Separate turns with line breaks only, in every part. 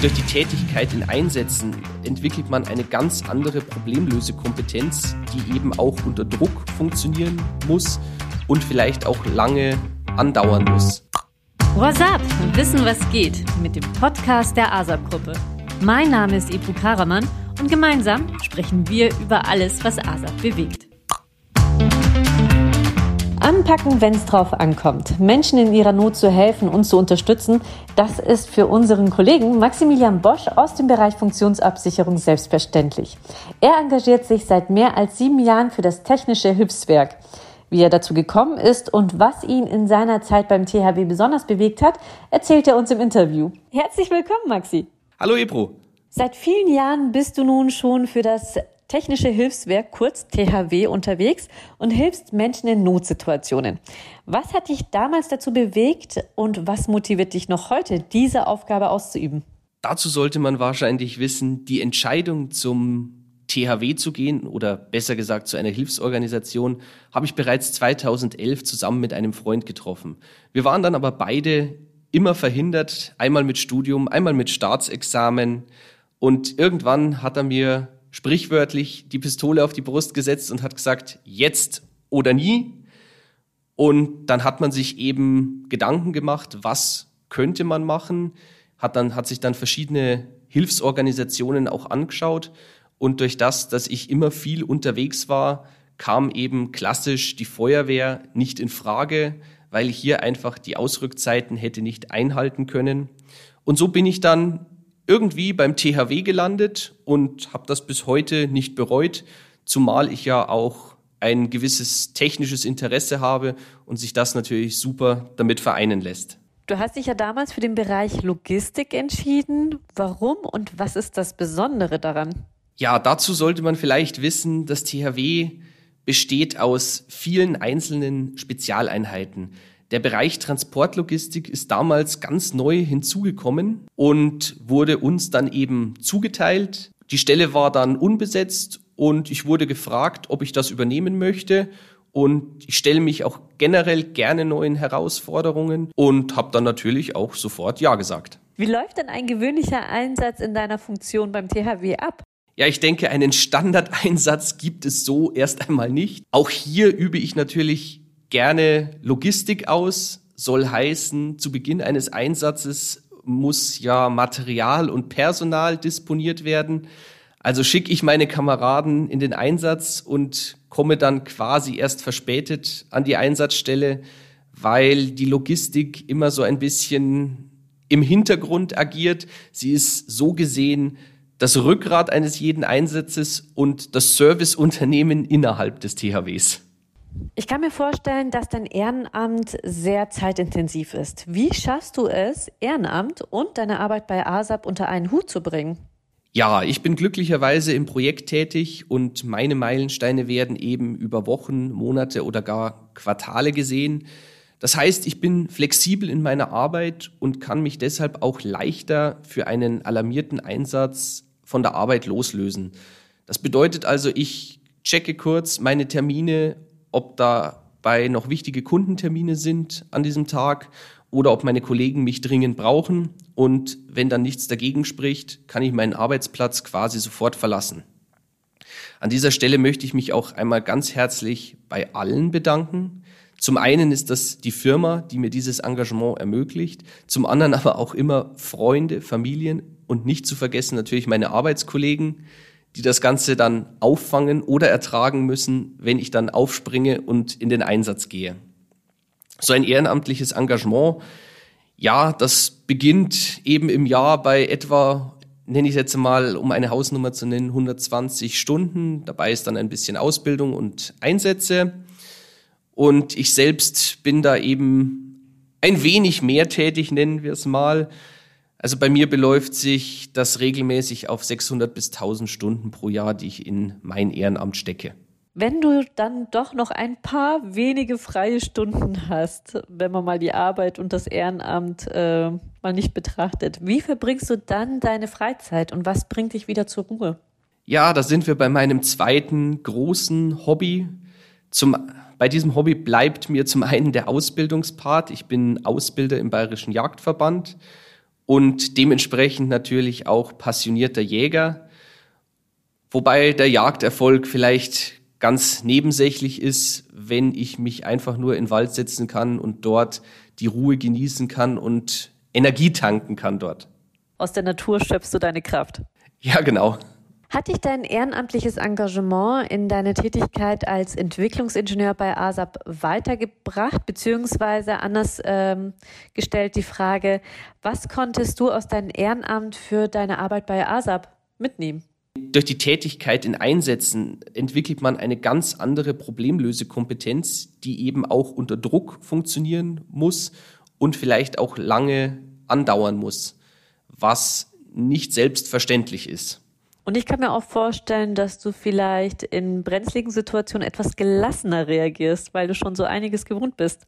Durch die Tätigkeit in Einsätzen entwickelt man eine ganz andere Problemlösekompetenz, die eben auch unter Druck funktionieren muss und vielleicht auch lange andauern muss.
What's up? Wissen, was geht mit dem Podcast der ASAP-Gruppe. Mein Name ist Ebru Karaman und gemeinsam sprechen wir über alles, was ASAP bewegt. Anpacken, wenn es drauf ankommt. Menschen in ihrer Not zu helfen und zu unterstützen, das ist für unseren Kollegen Maximilian Bosch aus dem Bereich Funktionsabsicherung selbstverständlich. Er engagiert sich seit mehr als sieben Jahren für das Technische Hilfswerk. Wie er dazu gekommen ist und was ihn in seiner Zeit beim THW besonders bewegt hat, erzählt er uns im Interview. Herzlich willkommen, Maxi.
Hallo Ebro.
Seit vielen Jahren bist du nun schon für das Technische Hilfswerk, kurz THW, unterwegs und hilfst Menschen in Notsituationen. Was hat dich damals dazu bewegt und was motiviert dich noch heute, diese Aufgabe auszuüben?
Dazu sollte man wahrscheinlich wissen, die Entscheidung zum THW zu gehen oder besser gesagt zu einer Hilfsorganisation habe ich bereits 2011 zusammen mit einem Freund getroffen. Wir waren dann aber beide immer verhindert, einmal mit Studium, einmal mit Staatsexamen und irgendwann hat er mir sprichwörtlich die Pistole auf die Brust gesetzt und hat gesagt, jetzt oder nie. Und dann hat man sich eben Gedanken gemacht, was könnte man machen, hat dann, hat sich dann verschiedene Hilfsorganisationen auch angeschaut. Und durch das, dass ich immer viel unterwegs war, kam eben klassisch die Feuerwehr nicht in Frage, weil ich hier einfach die Ausrückzeiten hätte nicht einhalten können. Und so bin ich dann irgendwie beim THW gelandet und habe das bis heute nicht bereut, zumal ich ja auch ein gewisses technisches Interesse habe und sich das natürlich super damit vereinen lässt.
Du hast dich ja damals für den Bereich Logistik entschieden. Warum und was ist das Besondere daran?
Ja, dazu sollte man vielleicht wissen, das THW besteht aus vielen einzelnen Spezialeinheiten. Der Bereich Transportlogistik ist damals ganz neu hinzugekommen und wurde uns dann eben zugeteilt. Die Stelle war dann unbesetzt und ich wurde gefragt, ob ich das übernehmen möchte. Und ich stelle mich auch generell gerne neuen Herausforderungen und habe dann natürlich auch sofort Ja gesagt.
Wie läuft denn ein gewöhnlicher Einsatz in deiner Funktion beim THW ab?
Ja, ich denke, einen Standardeinsatz gibt es so erst einmal nicht. Auch hier übe ich natürlich gerne Logistik aus, soll heißen, zu Beginn eines Einsatzes muss ja Material und Personal disponiert werden. Also schicke ich meine Kameraden in den Einsatz und komme dann quasi erst verspätet an die Einsatzstelle, weil die Logistik immer so ein bisschen im Hintergrund agiert. Sie ist so gesehen das Rückgrat eines jeden Einsatzes und das Serviceunternehmen innerhalb des THWs.
Ich kann mir vorstellen, dass dein Ehrenamt sehr zeitintensiv ist. Wie schaffst du es, Ehrenamt und deine Arbeit bei ASAP unter einen Hut zu bringen?
Ja, ich bin glücklicherweise im Projekt tätig und meine Meilensteine werden eben über Wochen, Monate oder gar Quartale gesehen. Das heißt, ich bin flexibel in meiner Arbeit und kann mich deshalb auch leichter für einen alarmierten Einsatz von der Arbeit loslösen. Das bedeutet also, ich checke kurz meine Termine ob dabei noch wichtige Kundentermine sind an diesem Tag oder ob meine Kollegen mich dringend brauchen. Und wenn dann nichts dagegen spricht, kann ich meinen Arbeitsplatz quasi sofort verlassen. An dieser Stelle möchte ich mich auch einmal ganz herzlich bei allen bedanken. Zum einen ist das die Firma, die mir dieses Engagement ermöglicht, zum anderen aber auch immer Freunde, Familien und nicht zu vergessen natürlich meine Arbeitskollegen, die das Ganze dann auffangen oder ertragen müssen, wenn ich dann aufspringe und in den Einsatz gehe. So ein ehrenamtliches Engagement, ja, das beginnt eben im Jahr bei etwa, nenne ich es jetzt mal, um eine Hausnummer zu nennen, 120 Stunden. Dabei ist dann ein bisschen Ausbildung und Einsätze. Und ich selbst bin da eben ein wenig mehr tätig, nennen wir es mal. Also bei mir beläuft sich das regelmäßig auf 600 bis 1000 Stunden pro Jahr, die ich in mein Ehrenamt stecke.
Wenn du dann doch noch ein paar wenige freie Stunden hast, wenn man mal die Arbeit und das Ehrenamt äh, mal nicht betrachtet, wie verbringst du dann deine Freizeit und was bringt dich wieder zur Ruhe?
Ja, da sind wir bei meinem zweiten großen Hobby. Zum, bei diesem Hobby bleibt mir zum einen der Ausbildungspart. Ich bin Ausbilder im Bayerischen Jagdverband und dementsprechend natürlich auch passionierter Jäger, wobei der Jagderfolg vielleicht ganz nebensächlich ist, wenn ich mich einfach nur in den Wald setzen kann und dort die Ruhe genießen kann und Energie tanken kann dort.
Aus der Natur schöpfst du deine Kraft.
Ja, genau.
Hat dich dein ehrenamtliches Engagement in deine Tätigkeit als Entwicklungsingenieur bei ASAP weitergebracht? Beziehungsweise anders ähm, gestellt die Frage, was konntest du aus deinem Ehrenamt für deine Arbeit bei ASAP mitnehmen?
Durch die Tätigkeit in Einsätzen entwickelt man eine ganz andere Problemlösekompetenz, die eben auch unter Druck funktionieren muss und vielleicht auch lange andauern muss, was nicht selbstverständlich ist.
Und ich kann mir auch vorstellen, dass du vielleicht in brenzligen Situationen etwas gelassener reagierst, weil du schon so einiges gewohnt bist.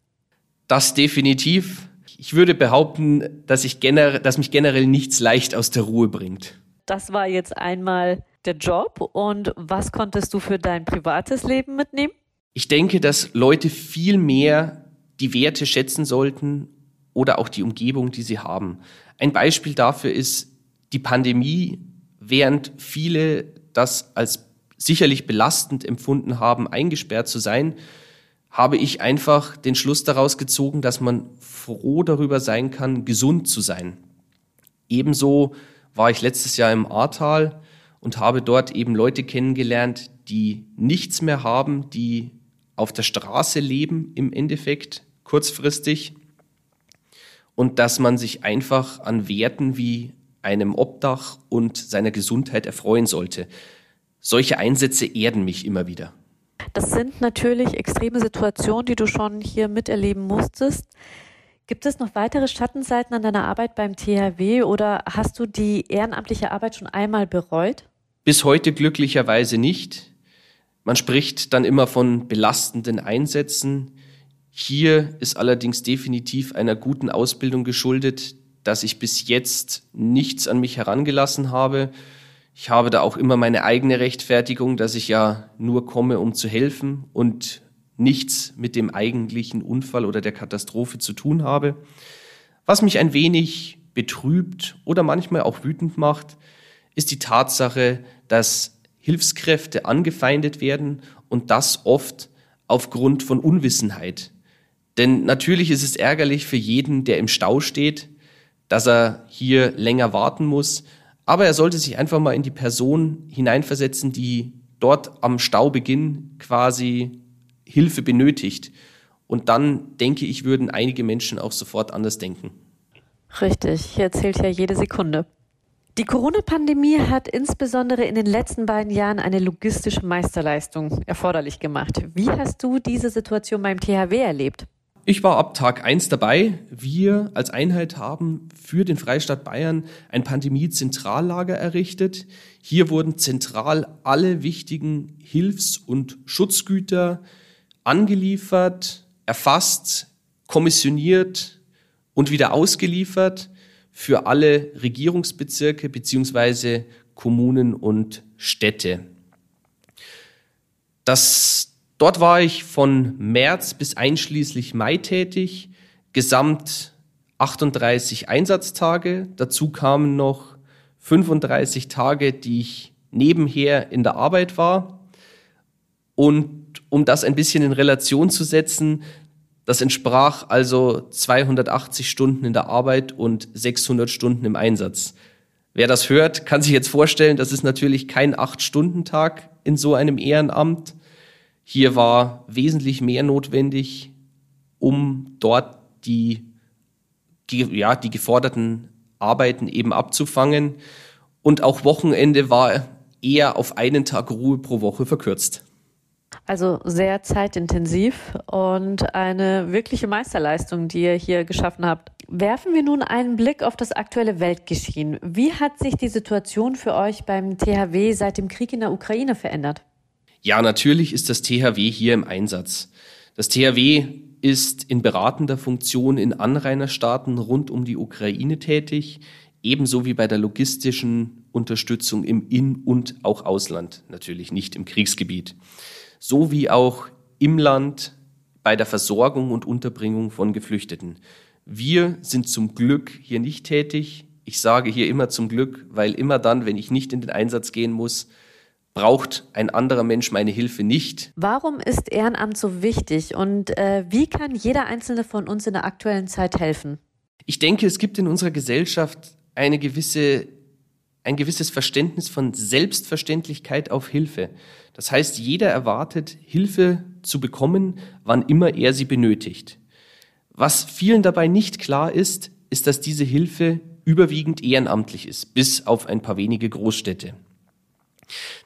Das definitiv. Ich würde behaupten, dass, ich gener dass mich generell nichts leicht aus der Ruhe bringt.
Das war jetzt einmal der Job. Und was konntest du für dein privates Leben mitnehmen?
Ich denke, dass Leute viel mehr die Werte schätzen sollten oder auch die Umgebung, die sie haben. Ein Beispiel dafür ist die Pandemie während viele das als sicherlich belastend empfunden haben, eingesperrt zu sein, habe ich einfach den Schluss daraus gezogen, dass man froh darüber sein kann, gesund zu sein. Ebenso war ich letztes Jahr im Ahrtal und habe dort eben Leute kennengelernt, die nichts mehr haben, die auf der Straße leben im Endeffekt kurzfristig und dass man sich einfach an Werten wie einem Obdach und seiner Gesundheit erfreuen sollte. Solche Einsätze erden mich immer wieder.
Das sind natürlich extreme Situationen, die du schon hier miterleben musstest. Gibt es noch weitere Schattenseiten an deiner Arbeit beim THW oder hast du die ehrenamtliche Arbeit schon einmal bereut?
Bis heute glücklicherweise nicht. Man spricht dann immer von belastenden Einsätzen. Hier ist allerdings definitiv einer guten Ausbildung geschuldet, dass ich bis jetzt nichts an mich herangelassen habe. Ich habe da auch immer meine eigene Rechtfertigung, dass ich ja nur komme, um zu helfen und nichts mit dem eigentlichen Unfall oder der Katastrophe zu tun habe. Was mich ein wenig betrübt oder manchmal auch wütend macht, ist die Tatsache, dass Hilfskräfte angefeindet werden und das oft aufgrund von Unwissenheit. Denn natürlich ist es ärgerlich für jeden, der im Stau steht, dass er hier länger warten muss. Aber er sollte sich einfach mal in die Person hineinversetzen, die dort am Staubeginn quasi Hilfe benötigt. Und dann denke ich, würden einige Menschen auch sofort anders denken.
Richtig, hier zählt ja jede Sekunde. Die Corona-Pandemie hat insbesondere in den letzten beiden Jahren eine logistische Meisterleistung erforderlich gemacht. Wie hast du diese Situation beim THW erlebt?
Ich war ab Tag eins dabei. Wir als Einheit haben für den Freistaat Bayern ein Pandemie-Zentrallager errichtet. Hier wurden zentral alle wichtigen Hilfs- und Schutzgüter angeliefert, erfasst, kommissioniert und wieder ausgeliefert für alle Regierungsbezirke beziehungsweise Kommunen und Städte. Das Dort war ich von März bis einschließlich Mai tätig, gesamt 38 Einsatztage. Dazu kamen noch 35 Tage, die ich nebenher in der Arbeit war. Und um das ein bisschen in Relation zu setzen, das entsprach also 280 Stunden in der Arbeit und 600 Stunden im Einsatz. Wer das hört, kann sich jetzt vorstellen, das ist natürlich kein Acht-Stunden-Tag in so einem Ehrenamt. Hier war wesentlich mehr notwendig, um dort die, ja, die geforderten Arbeiten eben abzufangen. Und auch Wochenende war eher auf einen Tag Ruhe pro Woche verkürzt.
Also sehr zeitintensiv und eine wirkliche Meisterleistung, die ihr hier geschaffen habt. Werfen wir nun einen Blick auf das aktuelle Weltgeschehen. Wie hat sich die Situation für euch beim THW seit dem Krieg in der Ukraine verändert?
Ja, natürlich ist das THW hier im Einsatz. Das THW ist in beratender Funktion in Anrainerstaaten rund um die Ukraine tätig, ebenso wie bei der logistischen Unterstützung im In- und auch Ausland, natürlich nicht im Kriegsgebiet, sowie auch im Land bei der Versorgung und Unterbringung von Geflüchteten. Wir sind zum Glück hier nicht tätig Ich sage hier immer zum Glück, weil immer dann, wenn ich nicht in den Einsatz gehen muss, braucht ein anderer Mensch meine Hilfe nicht.
Warum ist Ehrenamt so wichtig und äh, wie kann jeder einzelne von uns in der aktuellen Zeit helfen?
Ich denke, es gibt in unserer Gesellschaft eine gewisse, ein gewisses Verständnis von Selbstverständlichkeit auf Hilfe. Das heißt, jeder erwartet, Hilfe zu bekommen, wann immer er sie benötigt. Was vielen dabei nicht klar ist, ist, dass diese Hilfe überwiegend ehrenamtlich ist, bis auf ein paar wenige Großstädte.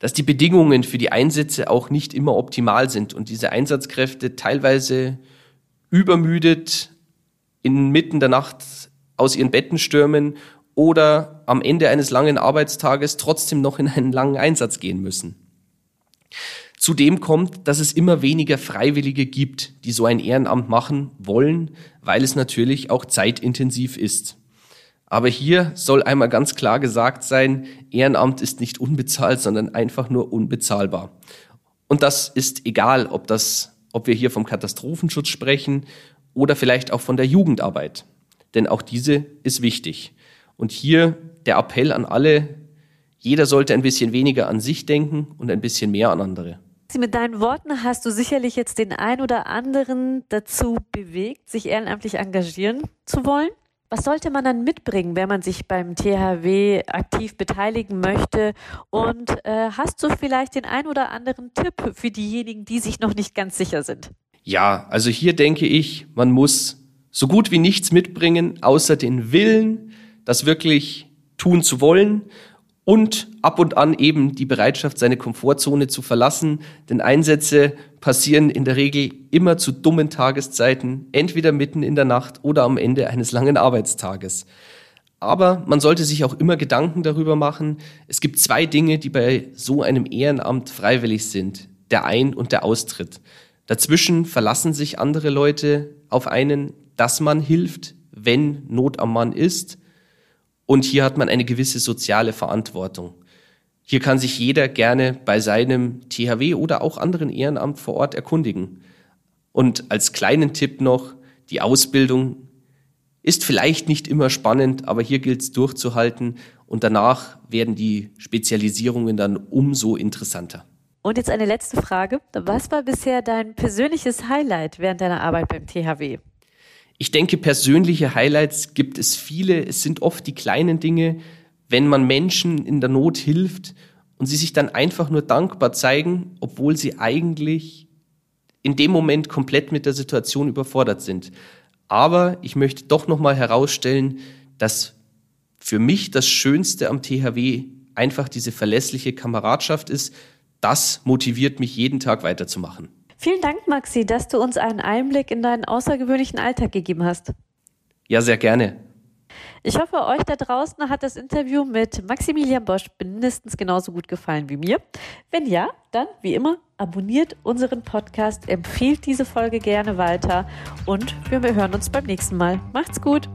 Dass die Bedingungen für die Einsätze auch nicht immer optimal sind und diese Einsatzkräfte teilweise übermüdet inmitten der Nacht aus ihren Betten stürmen oder am Ende eines langen Arbeitstages trotzdem noch in einen langen Einsatz gehen müssen. Zudem kommt, dass es immer weniger Freiwillige gibt, die so ein Ehrenamt machen wollen, weil es natürlich auch zeitintensiv ist. Aber hier soll einmal ganz klar gesagt sein, Ehrenamt ist nicht unbezahlt, sondern einfach nur unbezahlbar. Und das ist egal, ob das, ob wir hier vom Katastrophenschutz sprechen oder vielleicht auch von der Jugendarbeit. Denn auch diese ist wichtig. Und hier der Appell an alle, jeder sollte ein bisschen weniger an sich denken und ein bisschen mehr an andere.
Mit deinen Worten hast du sicherlich jetzt den ein oder anderen dazu bewegt, sich ehrenamtlich engagieren zu wollen. Was sollte man dann mitbringen, wenn man sich beim THW aktiv beteiligen möchte? Und äh, hast du vielleicht den ein oder anderen Tipp für diejenigen, die sich noch nicht ganz sicher sind?
Ja, also hier denke ich, man muss so gut wie nichts mitbringen, außer den Willen, das wirklich tun zu wollen und ab und an eben die Bereitschaft, seine Komfortzone zu verlassen. Denn Einsätze passieren in der Regel immer zu dummen Tageszeiten, entweder mitten in der Nacht oder am Ende eines langen Arbeitstages. Aber man sollte sich auch immer Gedanken darüber machen. Es gibt zwei Dinge, die bei so einem Ehrenamt freiwillig sind. Der Ein- und der Austritt. Dazwischen verlassen sich andere Leute auf einen, dass man hilft, wenn Not am Mann ist. Und hier hat man eine gewisse soziale Verantwortung. Hier kann sich jeder gerne bei seinem THW oder auch anderen Ehrenamt vor Ort erkundigen. Und als kleinen Tipp noch, die Ausbildung ist vielleicht nicht immer spannend, aber hier gilt es durchzuhalten und danach werden die Spezialisierungen dann umso interessanter.
Und jetzt eine letzte Frage. Was war bisher dein persönliches Highlight während deiner Arbeit beim THW?
Ich denke, persönliche Highlights gibt es viele. Es sind oft die kleinen Dinge, wenn man Menschen in der Not hilft und sie sich dann einfach nur dankbar zeigen, obwohl sie eigentlich in dem Moment komplett mit der Situation überfordert sind. Aber ich möchte doch nochmal herausstellen, dass für mich das Schönste am THW einfach diese verlässliche Kameradschaft ist, das motiviert mich jeden Tag weiterzumachen.
Vielen Dank, Maxi, dass du uns einen Einblick in deinen außergewöhnlichen Alltag gegeben hast.
Ja, sehr gerne.
Ich hoffe, euch da draußen hat das Interview mit Maximilian Bosch mindestens genauso gut gefallen wie mir. Wenn ja, dann wie immer abonniert unseren Podcast, empfehlt diese Folge gerne weiter und wir hören uns beim nächsten Mal. Macht's gut!